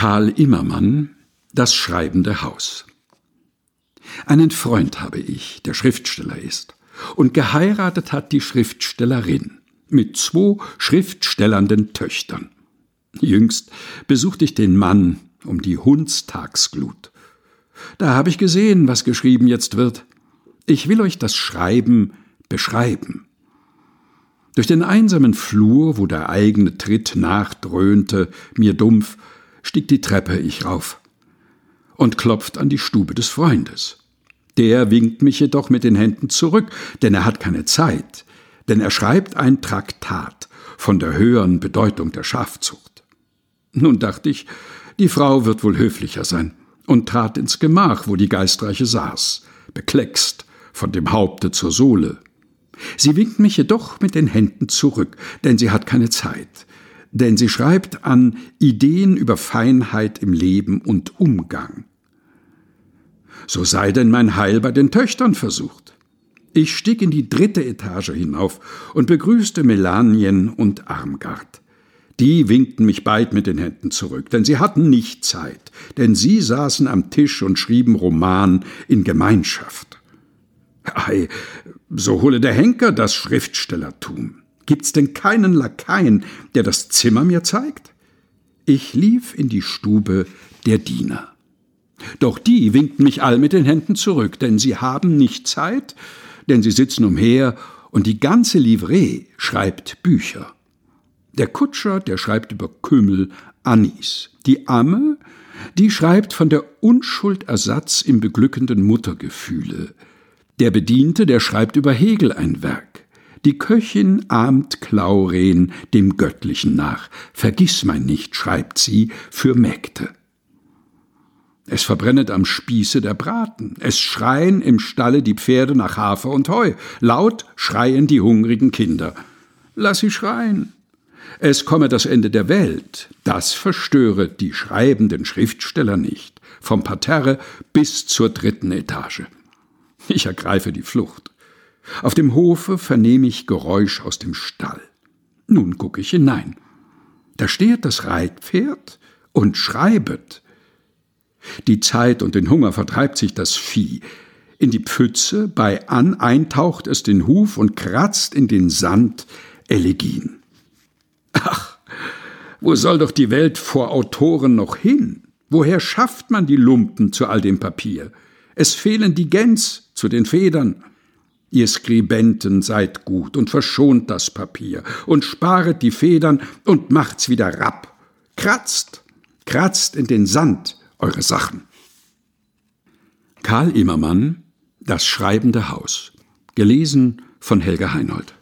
Karl Immermann Das schreibende Haus Einen Freund habe ich, der Schriftsteller ist, und geheiratet hat die Schriftstellerin mit zwei schriftstellernden Töchtern. Jüngst besuchte ich den Mann um die Hundstagsglut. Da habe ich gesehen, was geschrieben jetzt wird. Ich will euch das Schreiben beschreiben. Durch den einsamen Flur, wo der eigene Tritt nachdröhnte, mir dumpf, stieg die Treppe ich rauf und klopft an die Stube des Freundes. Der winkt mich jedoch mit den Händen zurück, denn er hat keine Zeit, denn er schreibt ein Traktat von der höheren Bedeutung der Schafzucht. Nun dachte ich, die Frau wird wohl höflicher sein, und trat ins Gemach, wo die Geistreiche saß, bekleckst von dem Haupte zur Sohle. Sie winkt mich jedoch mit den Händen zurück, denn sie hat keine Zeit, denn sie schreibt an Ideen über Feinheit im Leben und Umgang. So sei denn mein Heil bei den Töchtern versucht. Ich stieg in die dritte Etage hinauf und begrüßte Melanien und Armgard. Die winkten mich beid mit den Händen zurück, denn sie hatten nicht Zeit, denn sie saßen am Tisch und schrieben Roman in Gemeinschaft. Ei, so hole der Henker das Schriftstellertum. Gibt's denn keinen Lakaien, der das Zimmer mir zeigt? Ich lief in die Stube der Diener. Doch die winkten mich all mit den Händen zurück, denn sie haben nicht Zeit, denn sie sitzen umher und die ganze Livree schreibt Bücher. Der Kutscher, der schreibt über Kümmel, Anis. Die Amme, die schreibt von der Unschuldersatz im beglückenden Muttergefühle. Der Bediente, der schreibt über Hegel ein Werk. Die Köchin ahmt Klauren dem Göttlichen nach. Vergiss mein nicht, schreibt sie, für Mägde. Es verbrennet am Spieße der Braten. Es schreien im Stalle die Pferde nach Hafer und Heu. Laut schreien die hungrigen Kinder. Lass sie schreien. Es komme das Ende der Welt. Das verstöre die schreibenden Schriftsteller nicht. Vom Parterre bis zur dritten Etage. Ich ergreife die Flucht. Auf dem Hofe vernehme ich Geräusch aus dem Stall. Nun gucke ich hinein. Da steht das Reitpferd und schreibet. Die Zeit und den Hunger vertreibt sich das Vieh. In die Pfütze bei an eintaucht es den Huf und kratzt in den Sand Elegien. Ach, wo soll doch die Welt vor Autoren noch hin? Woher schafft man die Lumpen zu all dem Papier? Es fehlen die Gäns zu den Federn. Ihr Skribenten seid gut und verschont das Papier und sparet die Federn und macht's wieder rapp. Kratzt, kratzt in den Sand eure Sachen. Karl Immermann Das schreibende Haus. Gelesen von Helga Heinold.